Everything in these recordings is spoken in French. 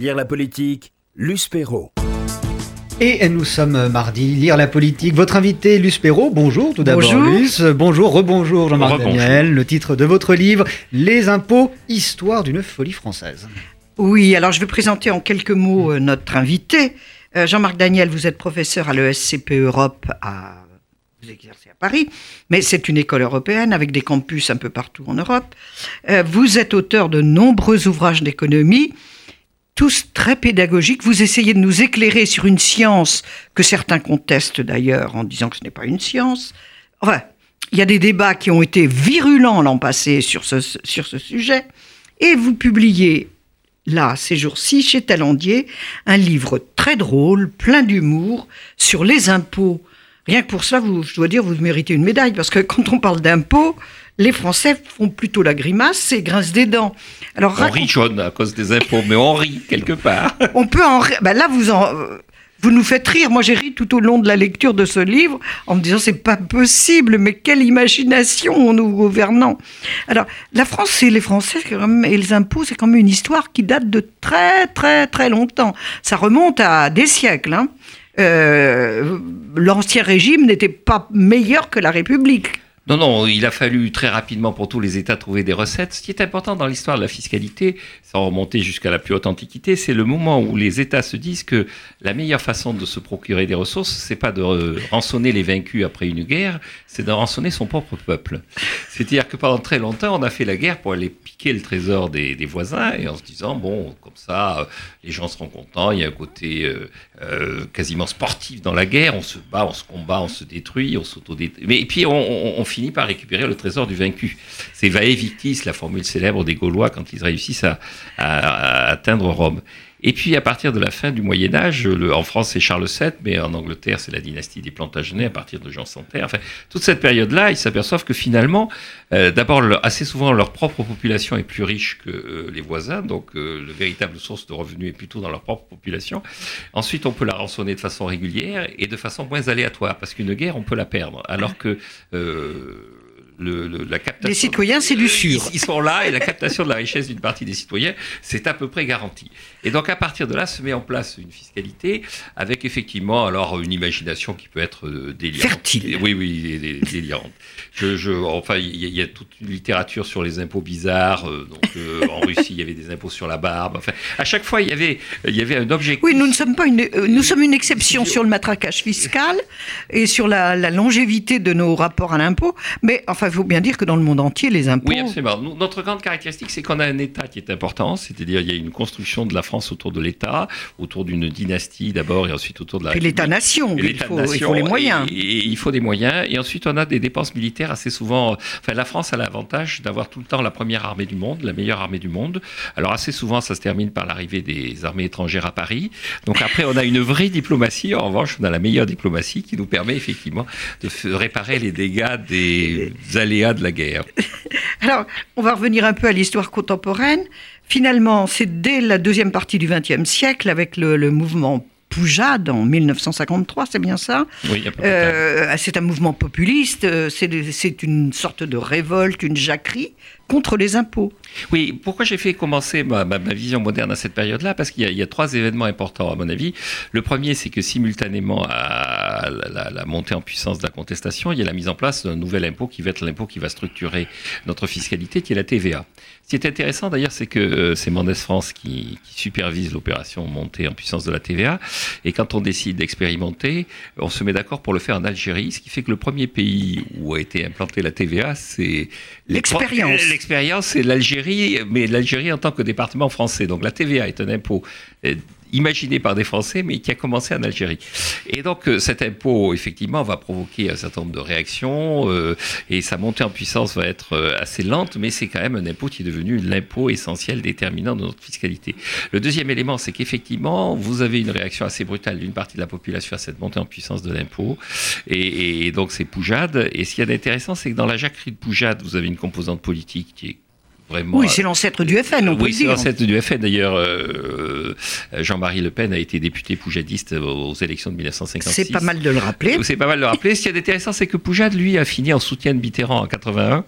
Lire la politique, Luce Perrault. Et nous sommes mardi, lire la politique. Votre invité, Luce Perrault, bonjour tout d'abord Bonjour. Luce. Bonjour, rebonjour Jean-Marc Rebonjour. Daniel. Le titre de votre livre, Les impôts, histoire d'une folie française. Oui, alors je vais présenter en quelques mots euh, notre invité. Euh, Jean-Marc Daniel, vous êtes professeur à l'ESCP Europe à vous exercez à Paris, mais c'est une école européenne avec des campus un peu partout en Europe. Euh, vous êtes auteur de nombreux ouvrages d'économie, tous très pédagogiques. Vous essayez de nous éclairer sur une science que certains contestent d'ailleurs en disant que ce n'est pas une science. Enfin, il y a des débats qui ont été virulents l'an passé sur ce, sujet. Et vous publiez là, ces jours-ci, chez Talendier, un livre très drôle, plein d'humour, sur les impôts. Rien que pour ça, vous, je dois dire, vous méritez une médaille, parce que quand on parle d'impôts, les Français font plutôt la grimace et grincent des dents. Alors, On raconte- rit jaune à cause des impôts, mais on rit quelque part. on peut en rire. Ben là, vous en, vous nous faites rire. Moi, j'ai ri tout au long de la lecture de ce livre en me disant c'est pas possible, mais quelle imagination ont nos gouvernants. Alors, la France, c'est les Français et les impôts, c'est quand même une histoire qui date de très très très longtemps. Ça remonte à des siècles. hein. Euh, L'ancien régime n'était pas meilleur que la République. Non, non, il a fallu très rapidement pour tous les États trouver des recettes. Ce qui est important dans l'histoire de la fiscalité, sans remonter jusqu'à la plus haute antiquité, c'est le moment où les États se disent que la meilleure façon de se procurer des ressources, c'est pas de euh, rançonner les vaincus après une guerre, c'est de rançonner son propre peuple. C'est-à-dire que pendant très longtemps, on a fait la guerre pour aller piquer le trésor des, voisins et en se disant, bon, comme ça, euh, les gens seront contents, il y a un côté euh, quasiment sportif dans la guerre, on se bat, on se combat, on se détruit, on s'autodétruit. Mais et puis finit par récupérer le trésor du vaincu. C'est Vae Victis, la formule célèbre des Gaulois quand ils réussissent à, à- à atteindre Rome. Et puis à partir de la fin du Moyen Âge, le- en France c'est Charles VII, mais en Angleterre c'est la dynastie des Plantagenets à partir de Jean Santerre. Enfin, toute cette période-là, ils s'aperçoivent que finalement, euh, d'abord, assez souvent, leur propre population est plus riche que euh, les voisins, donc euh, le véritable source de revenus est plutôt dans leur propre population. Ensuite, on peut la rançonner de façon régulière et de façon moins aléatoire, parce qu'une guerre, on peut la perdre, alors que euh, le, le- la captation... Les citoyens, c'est du sûr. Ils, ils sont là et la captation de la richesse d'une partie des citoyens, c'est à peu près garanti. Et donc à partir de là se met en place une fiscalité avec effectivement alors une imagination qui peut être euh, délirante. Fertile. Oui, oui, dé- dé- délirante. Je, je, enfin, il y, a- il y a toute une littérature sur les impôts bizarres. euh, donc euh, en Russie, il y avait des impôts sur la barbe. Enfin, à chaque fois, il y avait, il y avait un objectif. Oui, nous ne sommes pas une, euh, nous sommes une exception sur le matraquage fiscal et sur la, la longévité de nos rapports à l'impôt. Mais enfin, il faut bien dire que dans le monde entier, les impôts. Oui, absolument. Notre grande caractéristique, c'est qu'on a un État qui est important, c'est-à-dire il y a une construction de la France autour de l'État, autour d'une dynastie d'abord et ensuite autour de la Et République. l'État-nation, il il faut les moyens. Et, et il faut des moyens. Et ensuite, on a des dépenses militaires assez souvent. Enfin, la France a l'avantage d'avoir tout le temps la première armée du monde, la meilleure armée du monde. Alors, assez souvent, ça se termine par l'arrivée des armées étrangères à Paris. Donc, après, on a une vraie diplomatie. En revanche, on a la meilleure diplomatie qui nous permet effectivement de réparer les dégâts des aléas de la guerre. Alors, on va revenir un peu à l'histoire contemporaine. Finalement, c'est dès la deuxième partie du XXe siècle, avec le, le mouvement Poujade en 1953, c'est bien ça? Oui. Euh, C'est un mouvement populiste, euh, c'est une sorte de révolte, une jacquerie contre les impôts. Oui, pourquoi j'ai fait commencer ma, ma- ma vision moderne à cette période-là? Parce qu'il y, y a trois événements importants à mon avis. Le premier, c'est que simultanément à la, la- la montée en puissance de la contestation, il y a la mise en place d'un nouvel impôt qui va être l'impôt qui va structurer notre fiscalité, qui est la TVA. Ce qui est intéressant d'ailleurs, c'est que euh, c'est Mendes France qui, qui supervise l'opération montée en puissance de la TVA. Et quand on décide d'expérimenter, on se met d'accord pour le faire en Algérie, ce qui fait que le premier pays où a été implantée la TVA, c'est L'expérience. L'expérience, c'est l'Algérie, mais l'Algérie en tant que département français. Donc la TVA est un impôt euh, imaginé par des Français, mais qui a commencé en Algérie. Et donc euh, cet impôt, effectivement, va provoquer un certain nombre de réactions, euh, et sa montée en puissance va être euh, assez lente, mais c'est quand même un impôt qui est devenu l'impôt essentiel déterminant de notre fiscalité. Le deuxième élément, c'est qu'effectivement, vous avez une réaction assez brutale d'une partie de la population à cette montée en puissance de l'impôt, et, donc c'est Poujade. Et ce qui est intéressant, c'est que dans la jacquerie de Poujade, vous avez une composante politique qui est vraiment... Oui, c'est l'ancêtre du FN, on peut Oui, c'est l'ancêtre du FN d'ailleurs. euh, Jean-Marie Le Pen a été député poujadiste aux élections de 1956. C'est pas mal de le rappeler. C'est pas mal de le rappeler. Ce qui est intéressant, c'est que Poujade, lui, a fini en soutien de Mitterrand en 81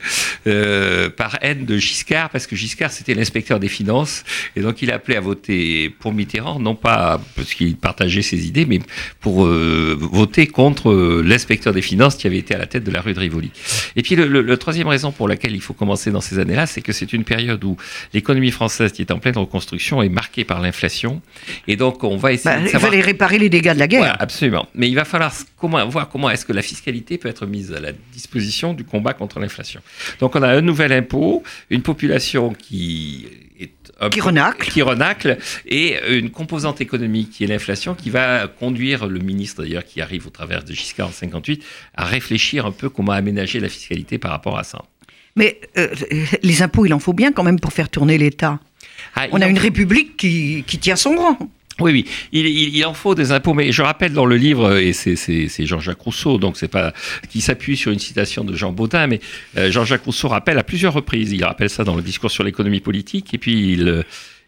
euh, par haine de Giscard, parce que Giscard, c'était l'inspecteur des finances. Et donc, il a appelé à voter pour Mitterrand, non pas parce qu'il partageait ses idées, mais pour euh, voter contre euh, l'inspecteur des finances qui avait été à la tête de la rue de Rivoli. Et puis, le, le, le troisième raison pour laquelle il faut commencer dans ces années-là, c'est que c'est une période où l'économie française, qui est en pleine reconstruction, est marquée par l'inflation. Et donc, on va essayer Bah, de il savoir... fallait réparer les dégâts de la guerre. Voilà, absolument. Mais il va falloir comment, voir comment est-ce que la fiscalité peut être mise à la disposition du combat contre l'inflation. Donc on a un nouvel impôt, une population qui est Qui renacle. qui renacle, et une composante économique qui est l'inflation qui va conduire le ministre d'ailleurs qui arrive au travers de Giscard en 58 à réfléchir un peu comment aménager la fiscalité par rapport à ça. Mais euh, les impôts, il en faut bien quand même pour faire tourner l'État. Ah, On a en une république qui, qui tient son rang. Oui, oui, il, il- il en faut des impôts, mais je rappelle dans le livre, et c'est- Jean-Jacques Rousseau, donc c'est pas qui s'appuie sur une citation de Jean Baudin, mais euh, Jean-Jacques Rousseau rappelle à plusieurs reprises, il rappelle ça dans le discours sur l'économie politique, et puis il,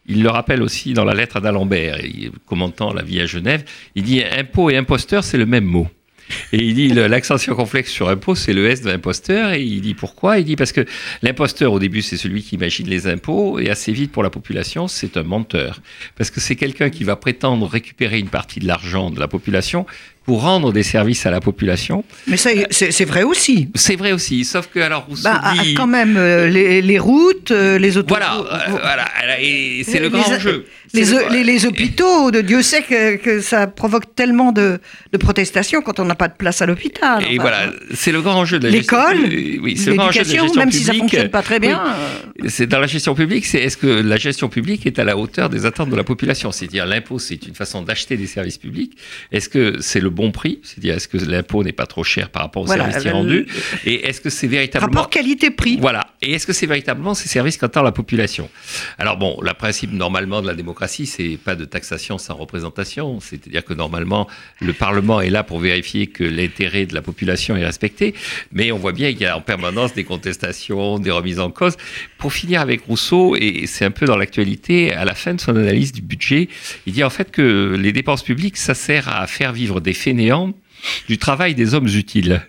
il le rappelle aussi dans la lettre à d'Alembert, commentant la vie à Genève, il dit impôt et imposteur, c'est le même mot. Et il dit l'accent circonflexe sur impôt, c'est le S de l'imposteur. Et il dit pourquoi? Il dit parce que l'imposteur, au début, c'est celui qui imagine les impôts. Et assez vite, pour la population, c'est un menteur. Parce que c'est quelqu'un qui va prétendre récupérer une partie de l'argent de la population pour rendre des services à la population. Mais c'est vrai aussi. C'est vrai aussi. Sauf que, alors, Rousseau Bah, ah, dit. quand même, euh, les, les routes, euh, les autoroutes. Voilà, euh, voilà. C'est le grand enjeu. Les, C'est le- les- les hôpitaux, de Dieu sait que, que ça provoque tellement de, de protestations quand on n'a pas de place à l'hôpital. Et Enfin, voilà, c'est le grand enjeu de la L'école. Oui, l'éducation, même si ça publique. fonctionne pas très bien. Oui. C'est dans la gestion publique, c'est est-ce que la gestion publique est à la hauteur des attentes de la population? C'est-à-dire l'impôt, c'est une façon d'acheter des services publics. Est-ce que c'est le bon prix C'est-à-dire est-ce que l'impôt n'est pas trop cher par rapport aux Voilà, services le- rendus Et est-ce que c'est véritablement Rapport qualité-prix. voilà. Et est-ce que c'est véritablement ces services qu'attend la population? Alors bon, le principe normalement de la démocratie, c'est pas de taxation sans représentation. C'est-à-dire que normalement, le Parlement est là pour vérifier que l'intérêt de la population est respecté. Mais on voit bien qu'il y a en permanence des contestations, des remises en cause. Pour finir avec Rousseau, et c'est un peu dans l'actualité, à la fin de son analyse du budget, il dit en fait que les dépenses publiques, ça sert à faire vivre des fainéants du travail des hommes utiles.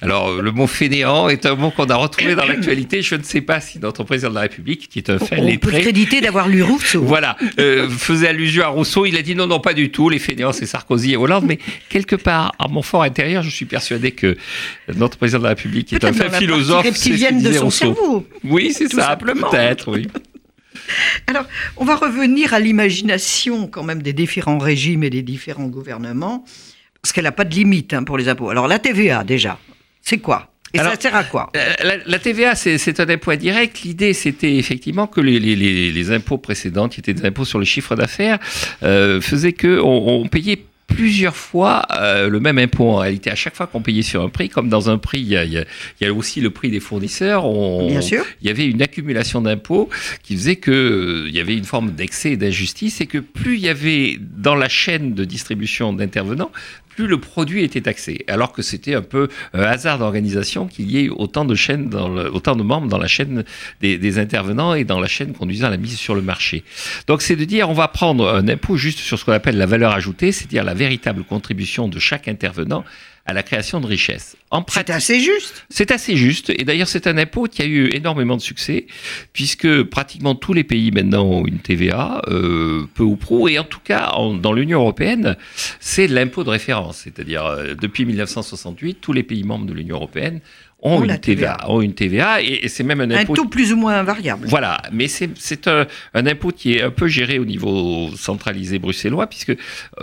Alors, le mot fainéant est un mot qu'on a retrouvé dans l'actualité. Je ne sais pas si notre président de la République, qui est un fin On peut lettré, créditer d'avoir lu Rousseau. voilà, euh, faisait allusion à Rousseau. Il a dit non, non, pas du tout. Les fainéants, c'est Sarkozy et Hollande. Mais quelque part, à mon fort intérieur, je suis persuadé que notre président de la République, qui est un fin philosophe, c'est ce de son Rousseau. cerveau. Oui, c'est ça, peut-être, oui. Alors, on va revenir à l'imagination quand même des différents régimes et des différents gouvernements, parce qu'elle n'a pas de limite hein, pour les impôts. Alors, la TVA, déjà, c'est quoi? Et Alors, ça sert à quoi? Euh, La, la TVA, c'est un impôt indirect. L'idée, c'était effectivement que les, les- les- les impôts précédents, qui étaient des impôts sur le chiffre d'affaires, euh, faisaient qu'on on payait plusieurs fois euh, le même impôt en réalité. À chaque fois qu'on payait sur un prix, comme dans un prix, il y a, il y a- il y a aussi le prix des fournisseurs. On, Bien sûr. il y avait une accumulation d'impôts qui faisait que euh, il y avait une forme d'excès et d'injustice et que plus il y avait dans la chaîne de distribution d'intervenants, plus le produit était taxé. Alors que c'était un peu un hasard d'organisation qu'il y ait autant de chaînes, dans le- autant de membres dans la chaîne des, des intervenants et dans la chaîne conduisant à la mise sur le marché. Donc c'est de dire on va prendre un impôt juste sur ce qu'on appelle la valeur ajoutée, c'est-à-dire la véritable contribution de chaque intervenant à la création de richesse. En C'est assez juste. c'est assez juste. Et d'ailleurs, c'est un impôt qui a eu énormément de succès, puisque pratiquement tous les pays maintenant ont une TVA, euh, peu ou prou. Et en tout cas, en- dans l'Union européenne, c'est l'impôt de référence. C'est-à-dire, euh, depuis 1968, tous les pays membres de l'Union européenne ont, une TVA, TVA. ont une TVA, et, et c'est même un Un impôt. taux plus ou moins invariable. Voilà, mais c'est c'est un, un impôt qui est un peu géré au niveau centralisé bruxellois, puisque euh,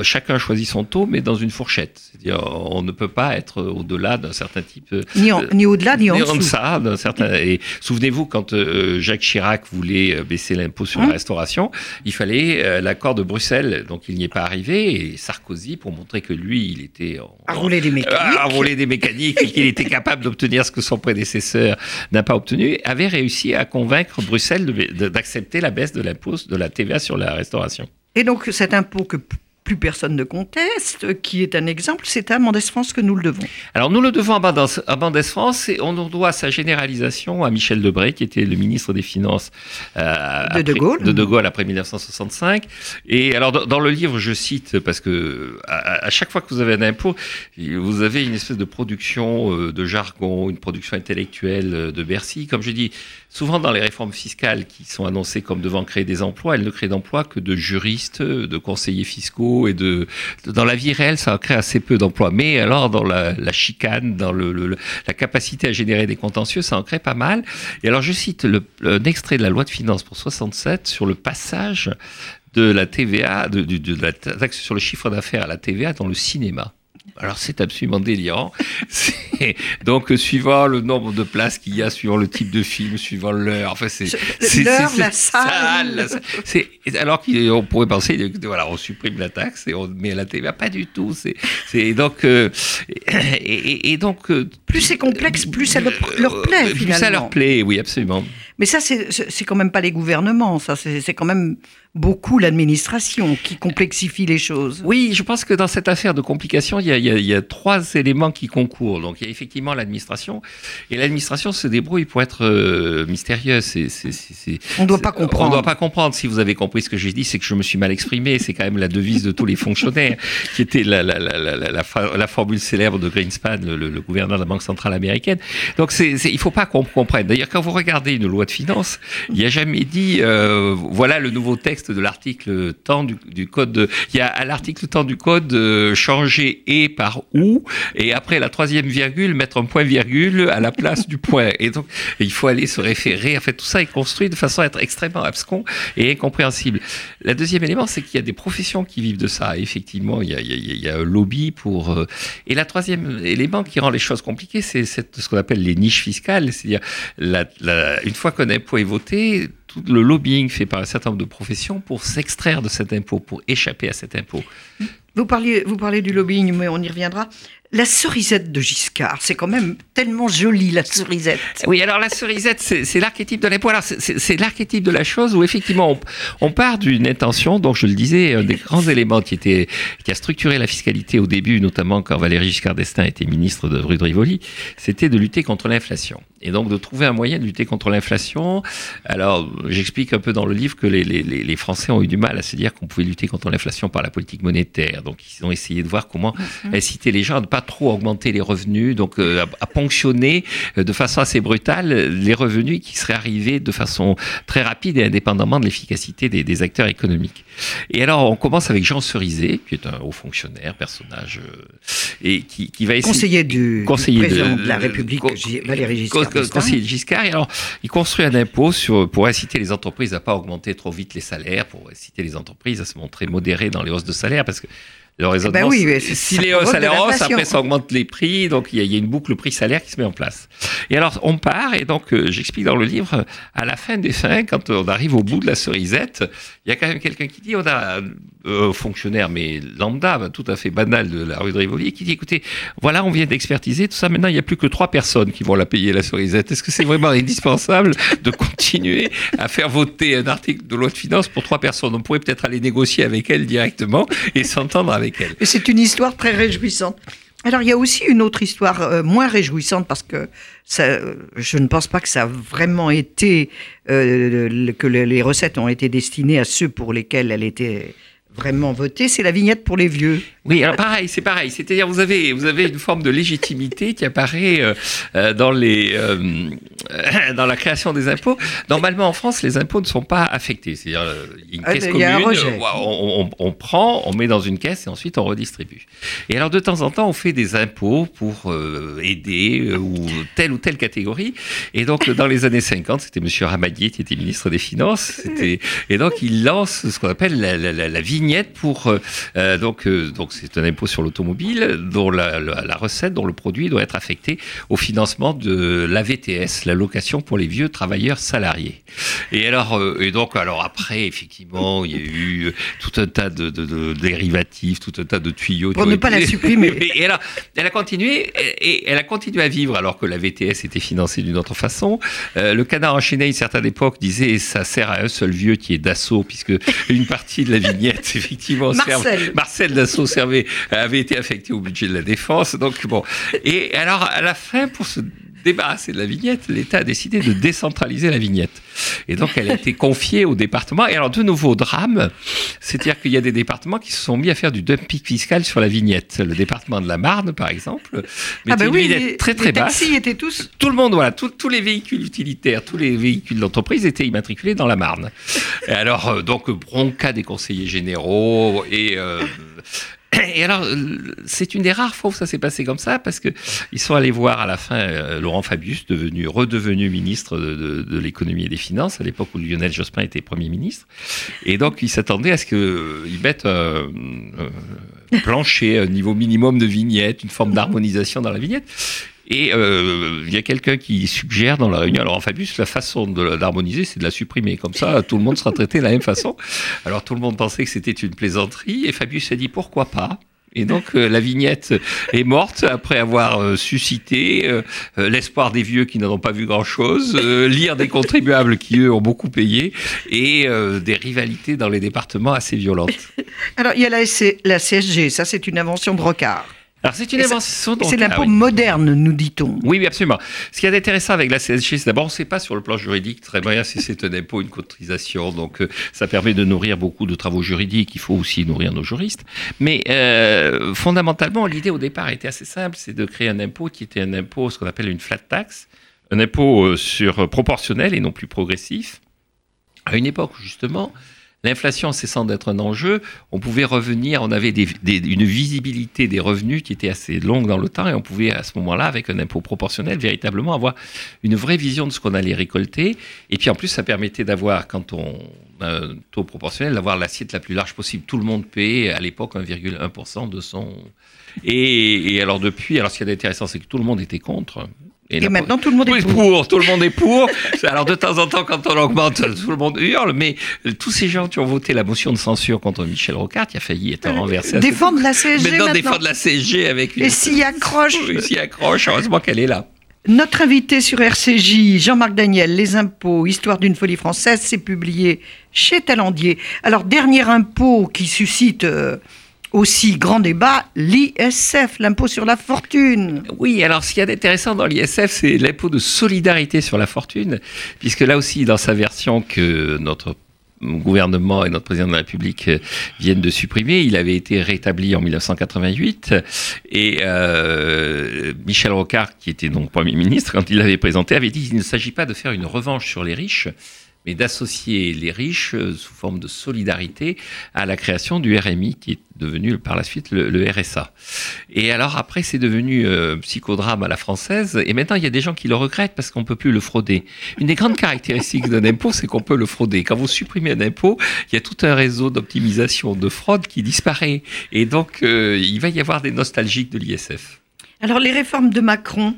chacun choisit son taux, mais dans une fourchette. C'est-à-dire, on ne peut pas être au-delà d'un certain type euh, Ni, en- ni au-delà, ni en ni dessous. deçà d'un certain. Et souvenez-vous quand euh, Jacques Chirac voulait euh, baisser l'impôt sur Hum. la restauration, il fallait euh, l'accord de Bruxelles, donc il n'y est pas arrivé. Et Sarkozy, pour montrer que lui, il était en, À rouler des mécaniques. à rouler des mécaniques et qu'il était capable d'obtenir que son prédécesseur n'a pas obtenu, avait réussi à convaincre Bruxelles d'accepter la baisse de l'impôt de la TVA sur la restauration. Et donc cet impôt que plus personne ne conteste, qui est un exemple, c'est à Mendès France que nous le devons. Alors nous le devons à Mendès, France et on en doit sa généralisation à Michel Debré, qui était le ministre des Finances euh, de, de, Gaulle. de De Gaulle après 1965. Et alors dans, dans le livre, je cite, parce que à, à, chaque fois que vous avez un impôt, vous avez une espèce de production euh, de jargon, une production intellectuelle euh, de Bercy. Comme je dis, souvent dans les réformes fiscales qui sont annoncées comme devant créer des emplois, elles ne créent d'emplois que de juristes, de conseillers fiscaux et dans la vie réelle, ça crée assez peu d'emplois. Mais alors dans la, chicane, dans le, la capacité à générer des contentieux, ça en crée pas mal. Et alors je cite un extrait de la loi de finances pour 67 sur le passage de la TVA, de, de la taxe sur le chiffre d'affaires à la TVA dans le cinéma. Alors c'est absolument délirant. Donc suivant le nombre de places qu'il y a, suivant le type de film, suivant l'heure, enfin c'est l'heure, la salle. Alors qu'on pourrait penser que voilà on supprime la taxe et on met la TVA, pas du tout. C'est donc euh, et, et, donc euh, plus c'est complexe, plus ça leur, leur plaît euh, finalement. Plus ça leur plaît, oui absolument. Mais ça, c'est quand même pas les gouvernements, ça, c'est quand même beaucoup l'administration qui complexifie les choses. Oui, je pense que dans cette affaire de complication, il y a, il y a, il y a trois éléments qui concourent. Donc, il y a effectivement l'administration, et l'administration se débrouille pour être euh, mystérieuse. On ne doit pas comprendre. On ne doit pas comprendre. Si vous avez compris ce que j'ai dit, c'est que je me suis mal exprimé. C'est quand même la devise de tous les fonctionnaires, qui était la, la, la, la, la, la formule célèbre de Greenspan, le, gouverneur de la Banque centrale américaine. Donc, il ne faut pas qu'on comprenne. D'ailleurs, quand vous regardez une loi finances, il n'y a jamais dit euh, voilà le nouveau texte de l'article temps du, code. De, il y a à l'article temps du code euh, changer et par ou et après la troisième virgule mettre un point virgule à la place du point. Et donc il faut aller se référer. En fait, tout ça est construit de façon à être extrêmement abscon et incompréhensible. Le deuxième élément, c'est qu'il y a des professions qui vivent de ça. Effectivement, il y, a, un lobby pour. Euh, et la troisième élément qui rend les choses compliquées, c'est ce qu'on appelle les niches fiscales, c'est-à-dire la, la, une fois qu'un impôt est voté, tout le lobbying fait par un certain nombre de professions pour s'extraire de cet impôt, pour échapper à cet impôt. Vous parlez, vous parlez du lobbying, mais on y reviendra. La cerisette de Giscard, c'est quand même tellement joli, la cerisette. Oui, alors la cerisette, c'est l'archétype de l'impôt. Alors, c'est l'archétype de la chose où, effectivement, on, on part d'une intention, donc je le disais, un des grands éléments qui, était, qui a structuré la fiscalité au début, notamment quand Valéry Giscard d'Estaing était ministre de rue de Rivoli, c'était de lutter contre l'inflation. Et donc de trouver un moyen de lutter contre l'inflation. Alors, j'explique un peu dans le livre que les, les, les Français ont eu du mal à se dire qu'on pouvait lutter contre l'inflation par la politique monétaire. Donc, ils ont essayé de voir comment mmh. inciter les gens à ne pas trop augmenter les revenus, donc euh, à, à, ponctionner euh, de façon assez brutale les revenus qui seraient arrivés de façon très rapide et indépendamment de l'efficacité des, des, acteurs économiques. Et alors, on commence avec Jean Cerizet, qui est un haut fonctionnaire, personnage, euh, et qui, qui va essayer... Conseiller du, conseiller du président de, de la République, Valéry Giscard conseiller Giscard. Et alors, il construit un impôt sur, pour inciter les entreprises à pas augmenter trop vite les salaires, pour inciter les entreprises à se montrer modérées dans les hausses de salaire, parce que le raisonnement, ben oui, si les salaires haussent, après ça augmente les prix, donc il y, a, il y a une boucle prix-salaire qui se met en place. Et alors on part, et donc euh, j'explique dans le livre, à la fin des fins, quand on arrive au bout de la cerisette, il y a quand même quelqu'un qui dit, on a un euh, fonctionnaire, mais lambda, tout à fait banal de la rue de Rivoli, qui dit, écoutez, voilà, on vient d'expertiser tout ça, maintenant il n'y a plus que trois personnes qui vont la payer, la cerisette. Est-ce que c'est vraiment indispensable de continuer à faire voter un article de loi de finances pour trois personnes? On pourrait peut-être aller négocier avec elles directement et s'entendre avec elle. C'est une histoire très réjouissante. Alors, il y a aussi une autre histoire euh, moins réjouissante parce que ça, je ne pense pas que ça a vraiment été, euh, que les recettes ont été destinées à ceux pour lesquels elle était vraiment voté, c'est la vignette pour les vieux. Oui, alors pareil, c'est pareil. C'est-à-dire vous avez vous avez une forme de légitimité qui apparaît euh, dans les euh, dans la création des impôts. Normalement en France, les impôts ne sont pas affectés. C'est-à-dire il y a une caisse commune, on, on, on, prend, on met dans une caisse et ensuite on redistribue. Et alors de temps en temps, on fait des impôts pour euh, aider ou telle ou telle catégorie. Et donc dans les années 50, c'était Monsieur Ramadier qui était ministre des Finances. Et donc il lance ce qu'on appelle la, la, la, la vignette pour euh, donc euh, donc c'est un impôt sur l'automobile dont la, la, la, recette dont le produit doit être affecté au financement de l'AVTS, l'allocation pour les vieux travailleurs salariés. Et alors euh, et donc alors après effectivement il y a eu tout un tas de, de, de dérivatifs, tout un tas de tuyaux pour ne pas la supprimer. et elle a, elle a continué et elle a continué à vivre alors que la VTS était financée d'une autre façon. Euh, le canard enchaîné à une certaine époque disait ça sert à un seul vieux qui est d'assaut puisque une partie de la vignette effectivement, Marcel, Marcel Dassault servait, avait été affecté au budget de la défense. Donc bon, et alors à la fin, pour se débarrasser de la vignette, l'État a décidé de décentraliser la vignette. Et donc, elle a été confiée au département. Et alors, de nouveaux drames, c'est-à-dire qu'il y a des départements qui se sont mis à faire du dumping fiscal sur la vignette. Le département de la Marne, par exemple, ah bah oui, vignette les, très très les basse. taxis étaient tous. Tout le monde, voilà, tout- tous les véhicules utilitaires, tous les véhicules d'entreprise étaient immatriculés dans la Marne. Et alors, euh, donc, bronca des conseillers généraux et. euh, et alors, euh, c'est une des rares fois où ça s'est passé comme ça, parce que ils sont allés voir à la fin euh, Laurent Fabius, devenu, redevenu ministre de, l'économie et des finances, à l'époque où Lionel Jospin était Premier ministre. Et donc, ils s'attendaient à ce qu'ils mettent un un plancher, un niveau minimum de vignette, une forme d'harmonisation dans la vignette. Et euh, il y a quelqu'un qui suggère dans la réunion, alors Fabius, la façon d'harmoniser, c'est de la supprimer. Comme ça, tout le monde sera traité de la même façon. Alors tout le monde pensait que c'était une plaisanterie, et Fabius a dit pourquoi pas? Et donc euh, la vignette est morte après avoir euh, suscité euh, l'espoir des vieux qui n'en ont pas vu grand-chose, lire des contribuables qui eux ont beaucoup payé, et des rivalités dans les départements assez violentes. Alors, il y a la, CSG, ça c'est une invention de Rocard. Alors c'est une invention. C'est ah l'impôt oui. moderne, nous dit-on. Oui, oui, absolument. Ce qui est intéressant avec la CSG, c'est d'abord, on ne sait pas sur le plan juridique très bien si c'est un impôt, une cotisation. Donc, euh, ça permet de nourrir beaucoup de travaux juridiques. Il faut aussi nourrir nos juristes. Mais euh, fondamentalement, l'idée au départ était assez simple c'est de créer un impôt qui était un impôt, ce qu'on appelle une flat tax, un impôt euh, sur proportionnel et non plus progressif. À une époque, justement, L'inflation cessant d'être un enjeu, on pouvait revenir, on avait une visibilité des revenus qui était assez longue dans le temps et on pouvait à ce moment-là, avec un impôt proportionnel, véritablement avoir une vraie vision de ce qu'on allait récolter. Et puis en plus, ça permettait d'avoir, quand on a un taux proportionnel, d'avoir l'assiette la plus large possible. Tout le monde payait à l'époque 1,1% de son... Et, et alors depuis, alors ce qui est intéressant, c'est que tout le monde était contre. Et maintenant, tout le monde est pour. pour, tout le monde est pour. Alors de temps en temps, quand on augmente, tout le monde hurle, mais euh, tous ces gens qui ont voté la motion de censure contre Michel Rocard, qui a failli être renversé. à ce- Défendre la CSG Maintenant, maintenant. défendre la CSG avec une... Et s'y accroche. Oui, s'y accroche, heureusement qu'elle est là. Notre invité sur RCJ, Jean-Marc Daniel, Les impôts, Histoire d'une folie française, c'est publié chez Talendier. Alors, dernier impôt qui suscite euh, aussi grand débat, l'ISF, l'impôt sur la fortune. Oui, alors ce qu'il y a d'intéressant dans l'ISF, c'est l'impôt de solidarité sur la fortune, puisque là aussi, dans sa version que notre gouvernement et notre président de la République viennent de supprimer. Il avait été rétabli en 1988 et euh, Michel Rocard, qui était donc Premier ministre, quand il l'avait présenté, avait dit qu'il ne s'agit pas de faire une revanche sur les riches, mais d'associer les riches euh, sous forme de solidarité à la création du RMI, qui est devenu par la suite le, RSA. Et alors après, c'est devenu euh, psychodrame à la française, et maintenant il y a des gens qui le regrettent parce qu'on peut plus le frauder. Une des grandes caractéristiques d'un impôt, c'est qu'on peut le frauder. Quand vous supprimez un impôt, il y a tout un réseau d'optimisation de fraude qui disparaît, et donc euh, il va y avoir des nostalgiques de l'ISF. Alors, les réformes de Macron,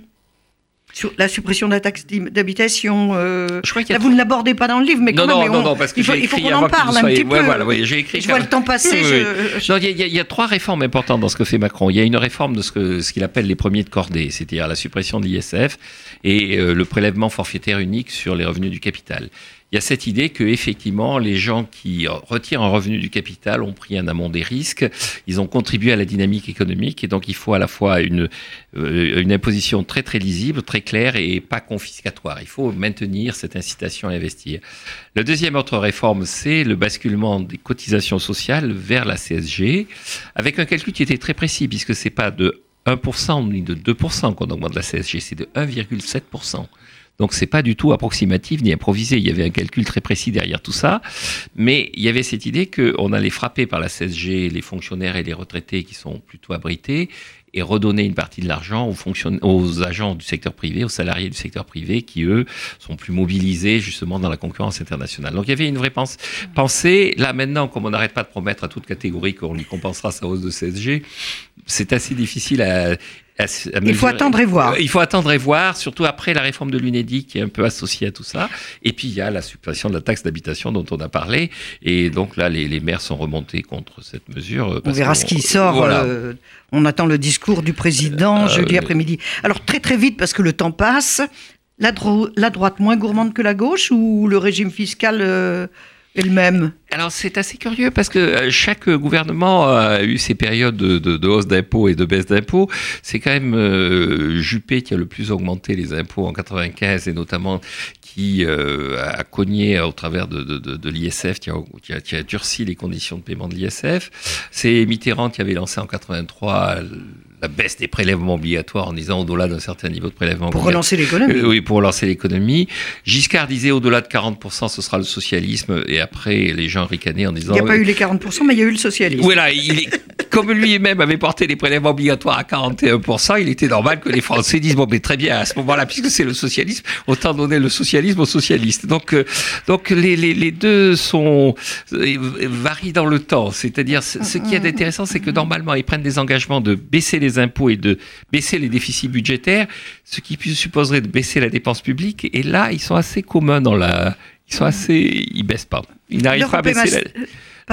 sur la suppression de la taxe d'habitation, euh, Je crois qu'il là, vous ne l'abordez pas dans le livre, mais quand non, même, non, on- non, parce que il faut, qu'on en parle un petit ouais, peu. voilà, oui, j'ai écrit Je vois le temps passer. Oui, je- oui. Non, y, y il y a trois réformes importantes dans ce que fait Macron. Il y a une réforme de ce que- ce qu'il appelle les premiers de cordée, c'est-à-dire la suppression de l'ISF et euh, le prélèvement forfaitaire unique sur les revenus du capital. Il y a cette idée que effectivement les gens qui retirent un revenu du capital ont pris en amont des risques, ils ont contribué à la dynamique économique et donc il faut à la fois une euh, une imposition très très lisible, très claire et pas confiscatoire. Il faut maintenir cette incitation à investir. La deuxième autre réforme, c'est le basculement des cotisations sociales vers la CSG, avec un calcul qui était très précis, puisque c'est pas de 1% ni de 2% qu'on augmente la CSG, c'est de 1,7%. Donc c'est pas du tout approximatif ni improvisé. Il y avait un calcul très précis derrière tout ça, mais il y avait cette idée qu'on allait frapper par la CSG les fonctionnaires et les retraités qui sont plutôt abrités et redonner une partie de l'argent aux, agents du secteur privé, aux salariés du secteur privé qui, eux, sont plus mobilisés justement dans la concurrence internationale. Donc il y avait une vraie pensée. Là maintenant, comme on n'arrête pas de promettre à toute catégorie qu'on lui compensera sa hausse de CSG, c'est assez difficile à... Il faut attendre et voir. Euh, Il faut attendre et voir, surtout après la réforme de l'UNEDIC qui est un peu associée à tout ça. Et puis il y a la suppression de la taxe d'habitation dont on a parlé. Et donc là, les, les maires sont remontés contre cette mesure. euh, On verra ce qui sort. Voilà. euh, on attend le discours du président Euh, jeudi après-midi. Alors très très vite parce que le temps passe. La, dro- la droite moins gourmande que la gauche ou le régime fiscal euh, est le même Alors c'est assez curieux parce que euh, chaque gouvernement a eu ses périodes de, hausse d'impôts et de baisse d'impôts. C'est quand même euh, Juppé qui a le plus augmenté les impôts en 95 et notamment qui euh, a cogné au travers de, de, l'ISF, qui qui a durci les conditions de paiement de l'ISF. C'est Mitterrand qui avait lancé en 83 la baisse des prélèvements obligatoires en disant au-delà d'un certain niveau de prélèvement Pour relancer l'économie. Euh, oui, pour relancer l'économie. Giscard disait au-delà de 40%, ce sera le socialisme. Et après, les gens ricanaient en disant. Il n'y a pas eu les 40%, mais il y a eu le socialisme. Voilà, il est, comme lui-même avait porté les prélèvements obligatoires à 41%, il était normal que les Français disent bon, mais très bien, à ce moment-là, puisque c'est le socialisme, autant donner le socialisme aux socialistes. Donc, euh, donc les, les, les deux sont euh, varient dans le temps. C'est-à-dire, ce qui est intéressant, c'est que normalement, ils prennent des engagements de baisser les impôts et de baisser les déficits budgétaires, ce qui supposerait de baisser la dépense publique. Et là, ils sont assez communs dans la. Ils sont assez. Ils baissent pas. Ils n'arrivent pas à baisser la,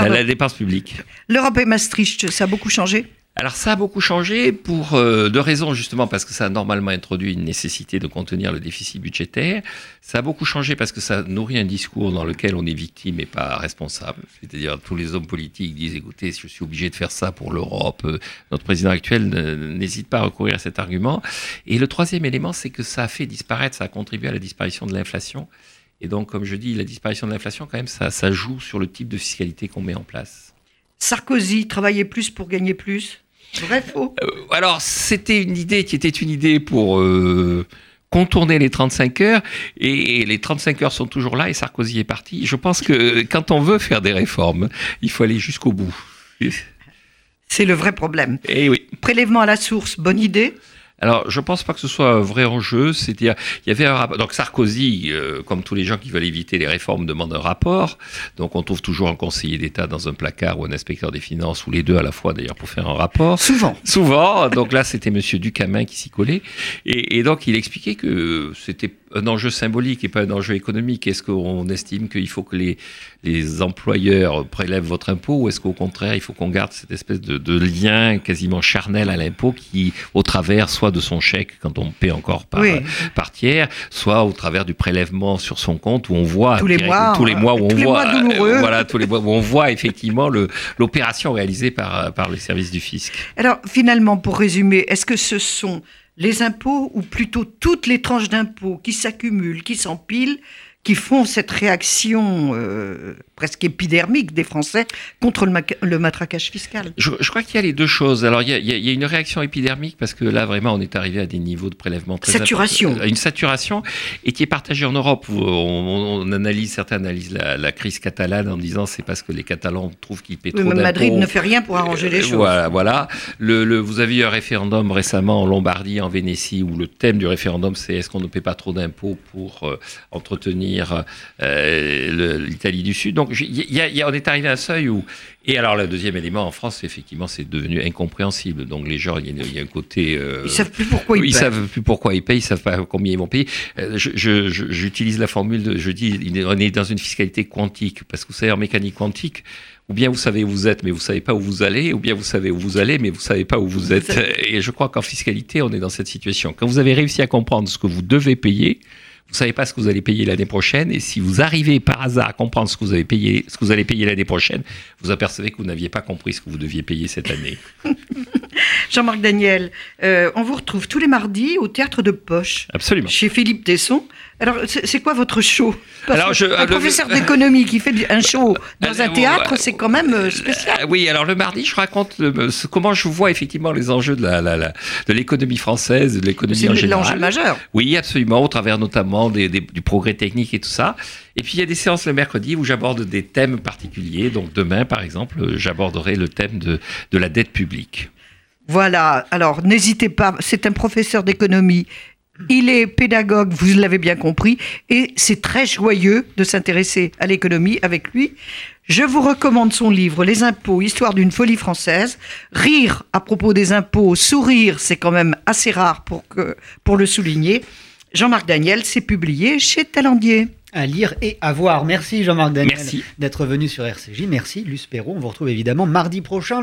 la, la dépense publique. L'Europe et Maastricht, ça a beaucoup changé? Alors ça a beaucoup changé pour euh, deux raisons justement parce que ça a normalement introduit une nécessité de contenir le déficit budgétaire. Ça a beaucoup changé parce que ça nourrit un discours dans lequel on est victime et pas responsable. C'est-à-dire tous les hommes politiques disent écoutez, je suis obligé de faire ça pour l'Europe. Notre président actuel n'hésite pas à recourir à cet argument. Et le troisième élément, c'est que ça a fait disparaître, ça a contribué à la disparition de l'inflation. Et donc, comme je dis, la disparition de l'inflation, quand même, ça, ça joue sur le type de fiscalité qu'on met en place. Sarkozy travaillait plus pour gagner plus? Vrai, faux? Euh, Alors, c'était une idée qui était une idée pour euh, contourner les 35 heures, et, et, les 35 heures sont toujours là, et Sarkozy est parti. Je pense que quand on veut faire des réformes, il faut aller jusqu'au bout. C'est le vrai problème. Et oui. Prélèvement à la source, bonne idée? Alors, je pense pas que ce soit un vrai enjeu. C'est-à-dire, il y avait un rapport. Donc, Sarkozy, euh, comme tous les gens qui veulent éviter les réformes, demande un rapport. Donc, on trouve toujours un conseiller d'État dans un placard ou un inspecteur des finances, ou les deux à la fois d'ailleurs, pour faire un rapport. Souvent. Souvent. Donc là, c'était Monsieur Ducamin qui s'y collait. Et, et, donc, il expliquait que c'était un enjeu symbolique et pas un enjeu économique. Est-ce qu'on estime qu'il faut que les, les employeurs prélèvent votre impôt ou est-ce qu'au contraire, il faut qu'on garde cette espèce de, de lien quasiment charnel à l'impôt qui, au travers soit de son chèque quand on paie encore par, oui. par tiers, soit au travers du prélèvement sur son compte où on voit tous les mois, tous les mois où on voit euh, voilà tous les mois où on voit effectivement l'opération réalisée par par les services du fisc. Alors finalement, pour résumer, est-ce que ce sont les impôts, ou plutôt toutes les tranches d'impôts qui s'accumulent, qui s'empilent, qui font cette réaction euh, presque épidermique des Français contre le, le matraquage fiscal. Je, je crois qu'il y a les deux choses. Alors il y, a, il y, a, une réaction épidermique parce que là vraiment on est arrivé à des niveaux de prélèvement très saturation, une saturation et qui est partagée en Europe. Où on, on analyse certains analysent la, la, crise catalane en disant c'est parce que les Catalans trouvent qu'ils paient oui, trop d'impôts. Madrid ne fait rien pour arranger les choses. Voilà, voilà. Le, le, vous avez eu un référendum récemment en Lombardie, en Vénétie, où le thème du référendum c'est est-ce qu'on ne paie pas trop d'impôts pour euh, entretenir euh, l'Italie du Sud. Donc, y a, y a, on est arrivé à un seuil où. Et alors, le deuxième élément en France, effectivement, c'est devenu incompréhensible. Donc, les gens, il y, y, a un côté. Euh, ils savent plus pourquoi ils, ils payent. savent plus pourquoi ils payent, ils savent pas combien ils vont payer. Euh, J'utilise la formule de, je dis, on est dans une fiscalité quantique parce que vous savez, en mécanique quantique, ou bien vous savez où vous êtes, mais vous savez pas où vous allez, ou bien vous savez où vous allez, mais vous savez pas où vous êtes. Et je crois qu'en fiscalité, on est dans cette situation. Quand vous avez réussi à comprendre ce que vous devez payer, vous savez pas ce que vous allez payer l'année prochaine, et si vous arrivez par hasard à comprendre ce que vous avez payé, ce que vous allez payer l'année prochaine, vous apercevez que vous n'aviez pas compris ce que vous deviez payer cette année. Jean-Marc Daniel, euh, on vous retrouve tous les mardis au théâtre de Poche. Absolument. Chez Philippe Tesson. Alors, c'est quoi votre show? Parce alors, je, Un le, professeur d'économie qui fait un show dans un théâtre, c'est quand même spécial. Euh, oui, alors le mardi, je raconte comment je vois effectivement les enjeux de la, la, la de l'économie française, de l'économie en général. C'est l'enjeu majeur. Oui, absolument, au travers notamment des, des, du progrès technique et tout ça. Et puis il y a des séances le mercredi où j'aborde des thèmes particuliers. Donc demain, par exemple, j'aborderai le thème de, de la dette publique. Voilà, alors n'hésitez pas, c'est un professeur d'économie. Il est pédagogue, vous l'avez bien compris, et c'est très joyeux de s'intéresser à l'économie avec lui. Je vous recommande son livre Les impôts, histoire d'une folie française. Rire à propos des impôts, sourire, c'est quand même assez rare pour, que, pour le souligner. Jean-Marc Daniel, c'est publié chez Talendier. À lire et à voir. Merci Jean-Marc Daniel Merci. d'être venu sur RCJ. Merci Luce Perrault. On vous retrouve évidemment mardi prochain.